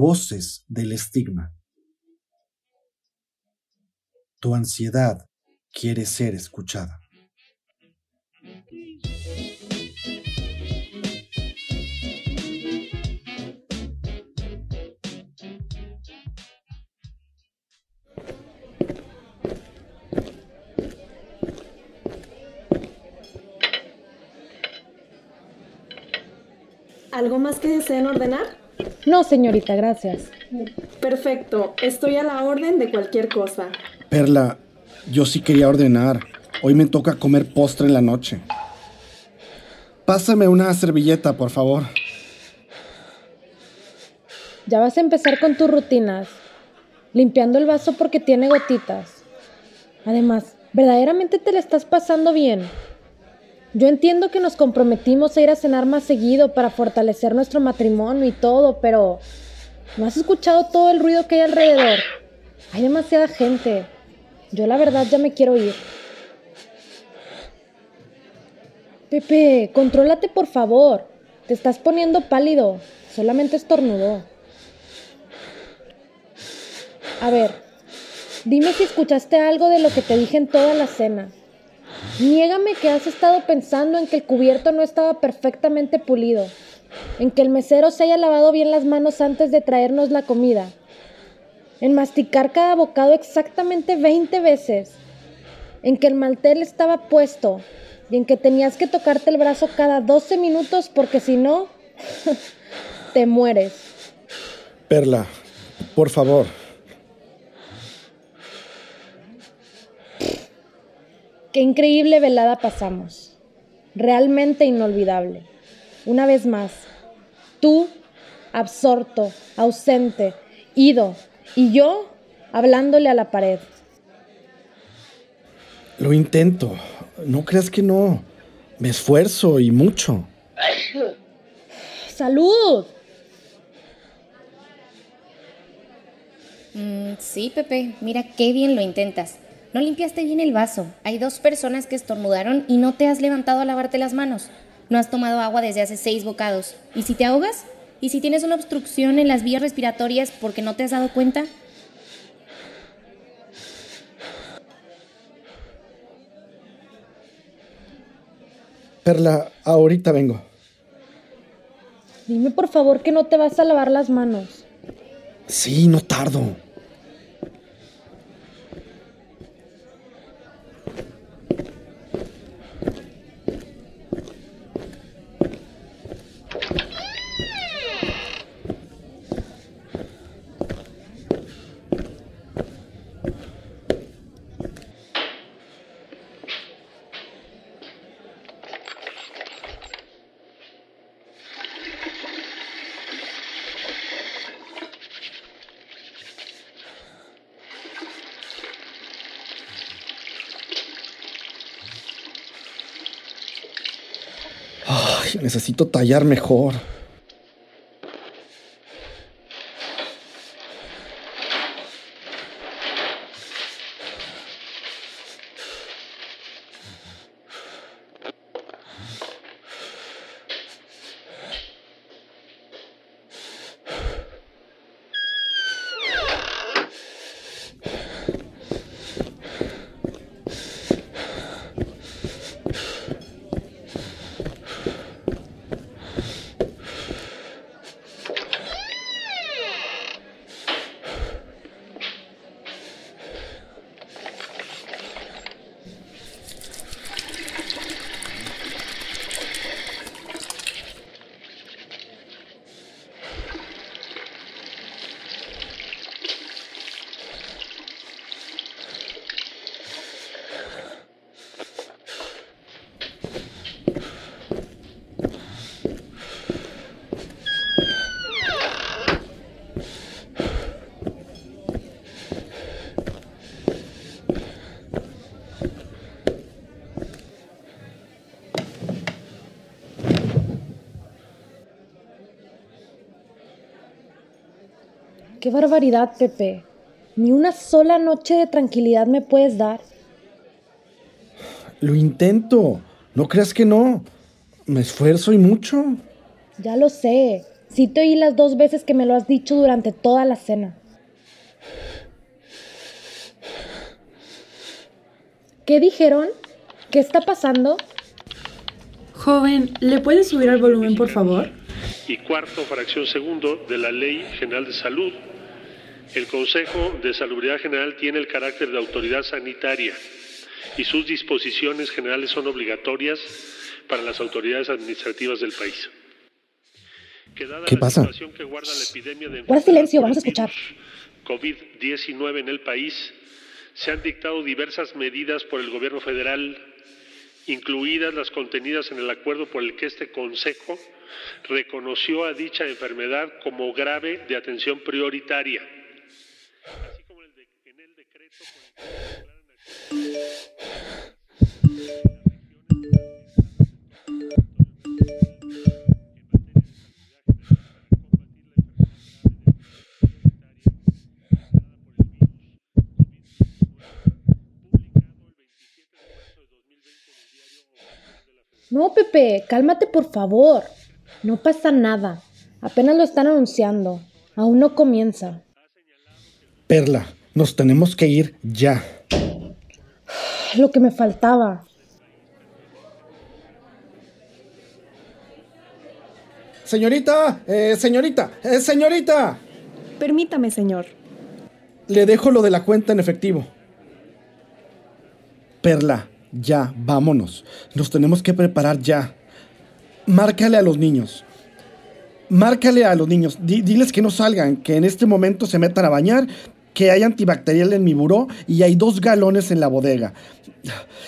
Voces del estigma. Tu ansiedad quiere ser escuchada. ¿Algo más que deseen ordenar? No, señorita, gracias. Perfecto, estoy a la orden de cualquier cosa. Perla, yo sí quería ordenar. Hoy me toca comer postre en la noche. Pásame una servilleta, por favor. Ya vas a empezar con tus rutinas, limpiando el vaso porque tiene gotitas. Además, verdaderamente te le estás pasando bien. Yo entiendo que nos comprometimos a ir a cenar más seguido para fortalecer nuestro matrimonio y todo, pero ¿no has escuchado todo el ruido que hay alrededor? Hay demasiada gente. Yo la verdad ya me quiero ir. Pepe, contrólate por favor. Te estás poniendo pálido. Solamente estornudó. A ver, dime si escuchaste algo de lo que te dije en toda la cena. Niégame que has estado pensando en que el cubierto no estaba perfectamente pulido, en que el mesero se haya lavado bien las manos antes de traernos la comida, en masticar cada bocado exactamente 20 veces, en que el maltel estaba puesto y en que tenías que tocarte el brazo cada 12 minutos porque si no, te mueres. Perla, por favor. Qué increíble velada pasamos. Realmente inolvidable. Una vez más, tú, absorto, ausente, ido, y yo, hablándole a la pared. Lo intento. No creas que no. Me esfuerzo y mucho. ¡Salud! Mm, sí, Pepe, mira qué bien lo intentas. No limpiaste bien el vaso. Hay dos personas que estornudaron y no te has levantado a lavarte las manos. No has tomado agua desde hace seis bocados. ¿Y si te ahogas? ¿Y si tienes una obstrucción en las vías respiratorias porque no te has dado cuenta? Perla, ahorita vengo. Dime por favor que no te vas a lavar las manos. Sí, no tardo. Necesito tallar mejor. Qué barbaridad, Pepe. Ni una sola noche de tranquilidad me puedes dar. Lo intento. No creas que no. Me esfuerzo y mucho. Ya lo sé. Sí te oí las dos veces que me lo has dicho durante toda la cena. ¿Qué dijeron? ¿Qué está pasando? Joven, ¿le puedes subir al volumen, por favor? Y cuarto, fracción segundo de la Ley General de Salud. El Consejo de Salubridad General tiene el carácter de autoridad sanitaria y sus disposiciones generales son obligatorias para las autoridades administrativas del país. ¿Qué pasa? Que guarda la epidemia de Guarda silencio, vamos a escuchar. COVID-19 en el país, se han dictado diversas medidas por el gobierno federal, incluidas las contenidas en el acuerdo por el que este Consejo reconoció a dicha enfermedad como grave de atención prioritaria, así como en el decreto por el No, Pepe, cálmate por favor. No pasa nada. Apenas lo están anunciando. Aún no comienza. Perla, nos tenemos que ir ya. Lo que me faltaba. Señorita, eh, señorita, eh, señorita. Permítame, señor. Le dejo lo de la cuenta en efectivo. Perla, ya, vámonos. Nos tenemos que preparar ya. Márcale a los niños. Márcale a los niños. Di- diles que no salgan, que en este momento se metan a bañar, que hay antibacterial en mi buró y hay dos galones en la bodega.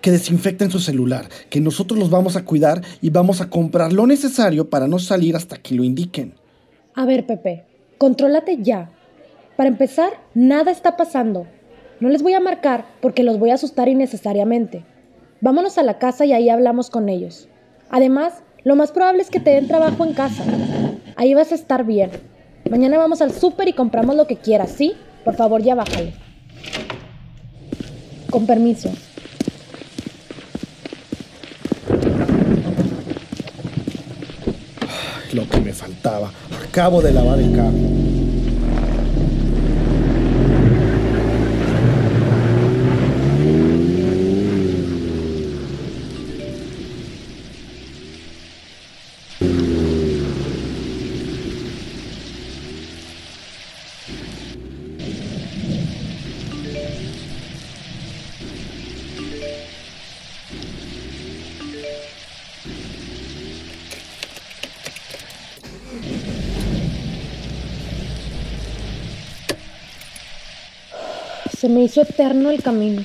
Que desinfecten su celular, que nosotros los vamos a cuidar y vamos a comprar lo necesario para no salir hasta que lo indiquen. A ver, Pepe, contrólate ya. Para empezar, nada está pasando. No les voy a marcar porque los voy a asustar innecesariamente. Vámonos a la casa y ahí hablamos con ellos. Además, lo más probable es que te den trabajo en casa. Ahí vas a estar bien. Mañana vamos al súper y compramos lo que quieras, ¿sí? Por favor, ya bájale. Con permiso. Lo que me faltaba. Acabo de lavar el carro. Se me hizo eterno el camino.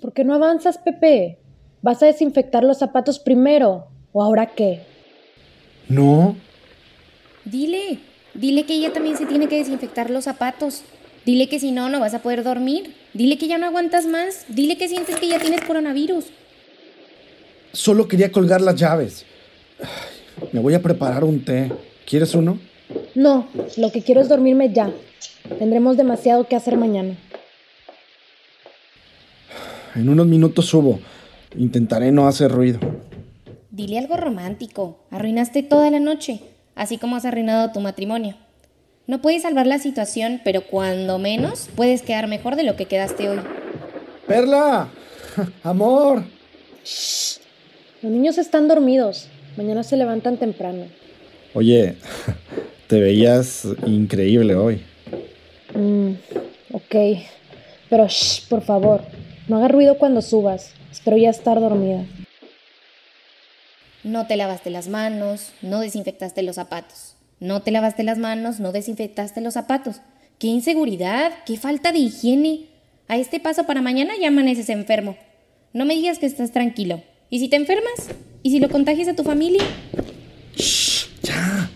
¿Por qué no avanzas, Pepe? ¿Vas a desinfectar los zapatos primero? ¿O ahora qué? No, Dile, dile que ella también se tiene que desinfectar los zapatos. Dile que si no, no vas a poder dormir. Dile que ya no aguantas más. Dile que sientes que ya tienes coronavirus. solo quería colgar las llaves. Ay, Me voy a preparar un té. ¿Quieres uno? No, lo que quiero es dormirme ya. Tendremos demasiado que hacer mañana. En unos minutos subo. Intentaré no hacer ruido. Dile algo romántico. Arruinaste toda la noche, así como has arruinado tu matrimonio. No puedes salvar la situación, pero cuando menos puedes quedar mejor de lo que quedaste hoy. Perla, amor. Los niños están dormidos. Mañana se levantan temprano. Oye, te veías increíble hoy. Mm, ok. Pero shh, por favor, no haga ruido cuando subas. Espero ya estar dormida. No te lavaste las manos, no desinfectaste los zapatos. No te lavaste las manos, no desinfectaste los zapatos. ¡Qué inseguridad! ¡Qué falta de higiene! A este paso para mañana ya amaneces enfermo. No me digas que estás tranquilo. ¿Y si te enfermas? ¿Y si lo contagias a tu familia? Ya.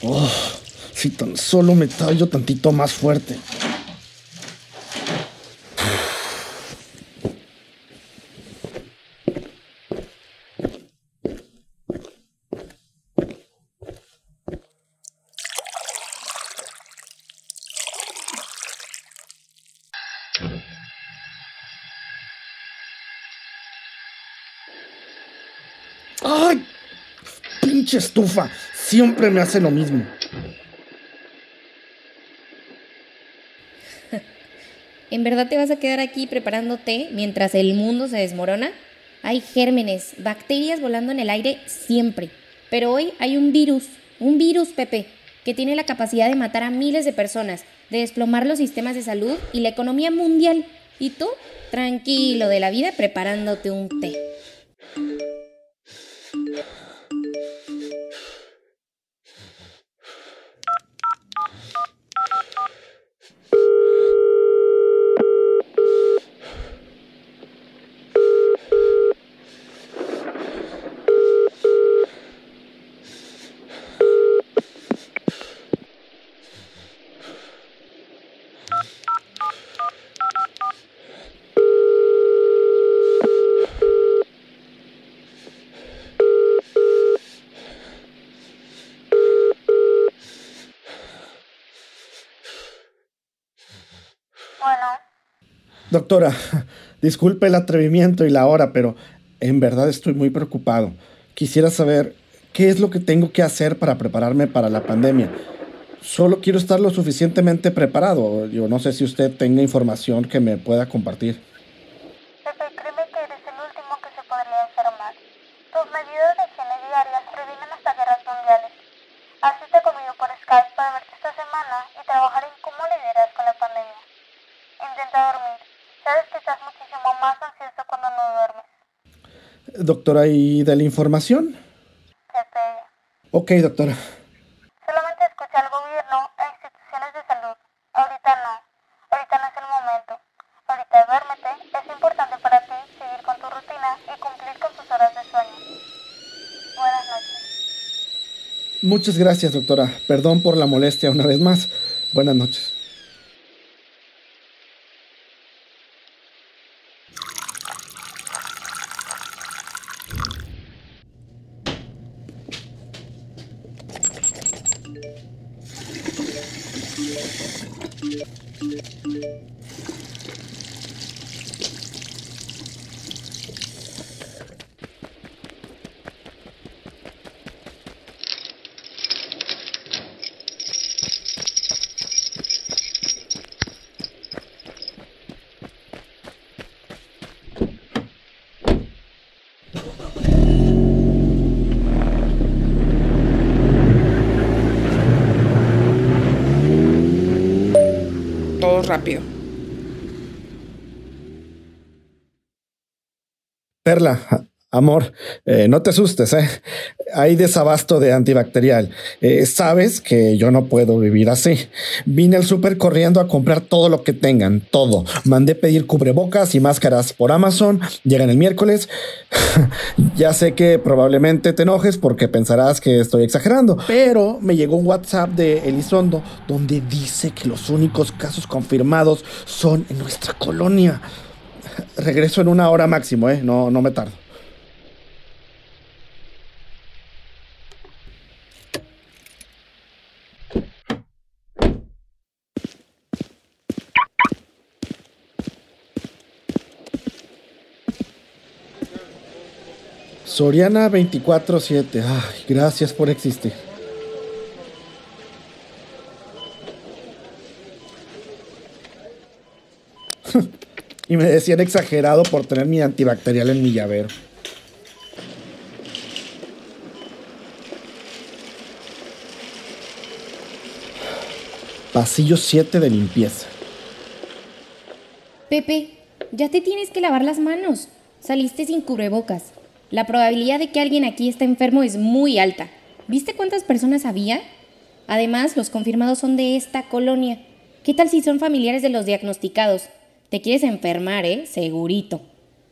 Si tan solo me tallo tantito más fuerte. ¡Ay! Pinche estufa. Siempre me hace lo mismo. ¿En verdad te vas a quedar aquí preparándote mientras el mundo se desmorona? Hay gérmenes, bacterias volando en el aire siempre. Pero hoy hay un virus, un virus, Pepe, que tiene la capacidad de matar a miles de personas, de desplomar los sistemas de salud y la economía mundial. Y tú, tranquilo de la vida, preparándote un té. Doctora, disculpe el atrevimiento y la hora, pero en verdad estoy muy preocupado. Quisiera saber qué es lo que tengo que hacer para prepararme para la pandemia. Solo quiero estar lo suficientemente preparado. Yo no sé si usted tenga información que me pueda compartir. Pepe, créeme que eres el último que se podría enfermar. Tus medidas de higiene diarias previenen hasta guerras mundiales. Asiste conmigo por Skype para verte esta semana y trabajar en cómo lideras con la pandemia. Intenta dormir. Sabes que estás muchísimo más ansioso cuando no duermes. Doctora, ¿y de la información? Pepe, Ok, doctora. solamente escucha al gobierno e instituciones de salud. Ahorita no. Ahorita no es el momento. Ahorita duérmete. Es importante para ti seguir con tu rutina y cumplir con tus horas de sueño. Buenas noches. Muchas gracias, doctora. Perdón por la molestia una vez más. Buenas noches. Rápido. Perla, amor, eh, no te asustes, ¿eh? Hay desabasto de antibacterial. Eh, sabes que yo no puedo vivir así. Vine al súper corriendo a comprar todo lo que tengan, todo. Mandé pedir cubrebocas y máscaras por Amazon. Llegan el miércoles. ya sé que probablemente te enojes porque pensarás que estoy exagerando, pero me llegó un WhatsApp de Elizondo donde dice que los únicos casos confirmados son en nuestra colonia. Regreso en una hora máximo, ¿eh? No, no me tardo. Soriana 24-7. Ay, gracias por existir. y me decían exagerado por tener mi antibacterial en mi llavero. Pasillo 7 de limpieza. Pepe, ya te tienes que lavar las manos. Saliste sin cubrebocas. La probabilidad de que alguien aquí esté enfermo es muy alta. ¿Viste cuántas personas había? Además, los confirmados son de esta colonia. ¿Qué tal si son familiares de los diagnosticados? Te quieres enfermar, ¿eh? Segurito.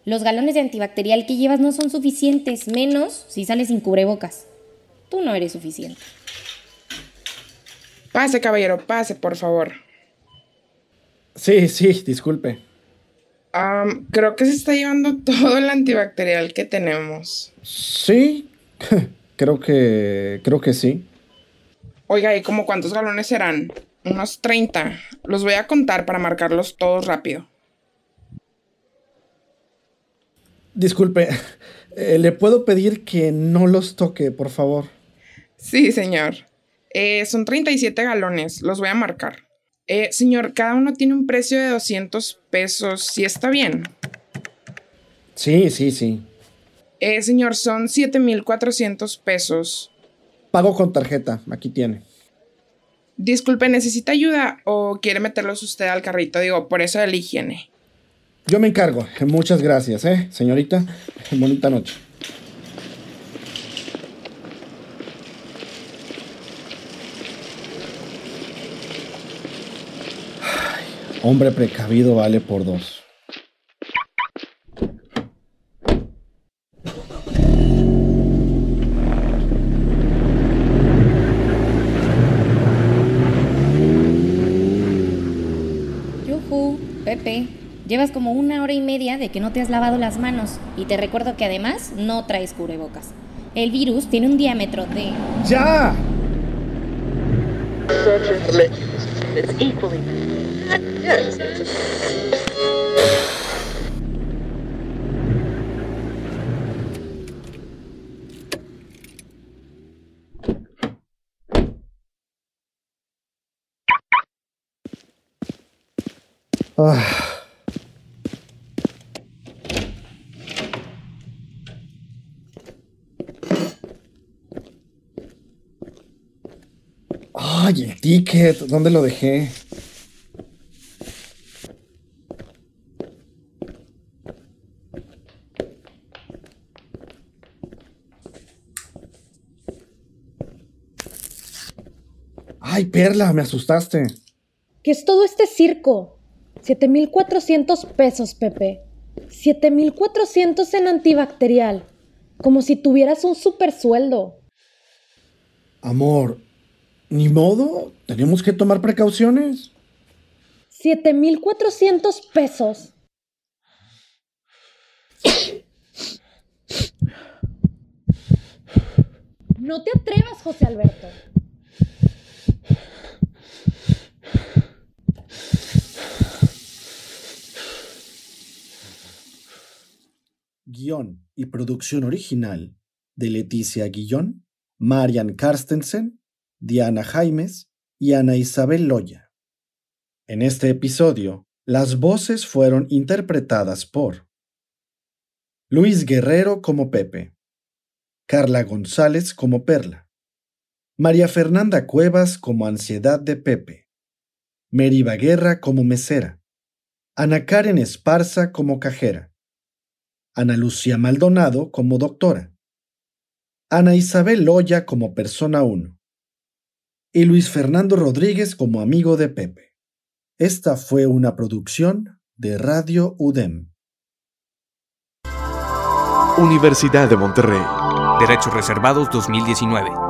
Los galones de antibacterial que llevas no son suficientes, menos si sales sin cubrebocas. Tú no eres suficiente. Pase, caballero, pase, por favor. Sí, sí, disculpe. Creo que se está llevando todo el antibacterial que tenemos. Sí, creo que. creo que sí. Oiga, ¿y cómo cuántos galones serán? Unos 30. Los voy a contar para marcarlos todos rápido. Disculpe, eh, ¿le puedo pedir que no los toque, por favor? Sí, señor. Eh, son 37 galones, los voy a marcar. Eh, señor, cada uno tiene un precio de 200 pesos, ¿sí está bien? Sí, sí, sí. Eh, señor, son 7,400 pesos. Pago con tarjeta, aquí tiene. Disculpe, ¿necesita ayuda o quiere meterlos usted al carrito? Digo, por eso de la higiene. Yo me encargo. Muchas gracias, ¿eh, señorita? Bonita noche. Hombre precavido vale por dos. Yuhu, Pepe, llevas como una hora y media de que no te has lavado las manos y te recuerdo que además no traes cubrebocas. El virus tiene un diámetro de... ¡Ya! Ah. Ay, el ticket, ¿dónde lo dejé? Ay, Perla, me asustaste. ¿Qué es todo este circo? 7.400 pesos, Pepe. 7.400 en antibacterial. Como si tuvieras un super sueldo. Amor, ni modo, tenemos que tomar precauciones. 7.400 pesos. No te atrevas, José Alberto. Guión y producción original de Leticia Guillón, Marian Carstensen, Diana Jaimes y Ana Isabel Loya. En este episodio, las voces fueron interpretadas por Luis Guerrero como Pepe, Carla González como Perla, María Fernanda Cuevas como Ansiedad de Pepe, Mary Baguerra como Mesera, Ana Karen Esparza como Cajera, Ana Lucía Maldonado como doctora, Ana Isabel Loya como persona 1 y Luis Fernando Rodríguez como amigo de Pepe. Esta fue una producción de Radio UDEM. Universidad de Monterrey. Derechos Reservados 2019.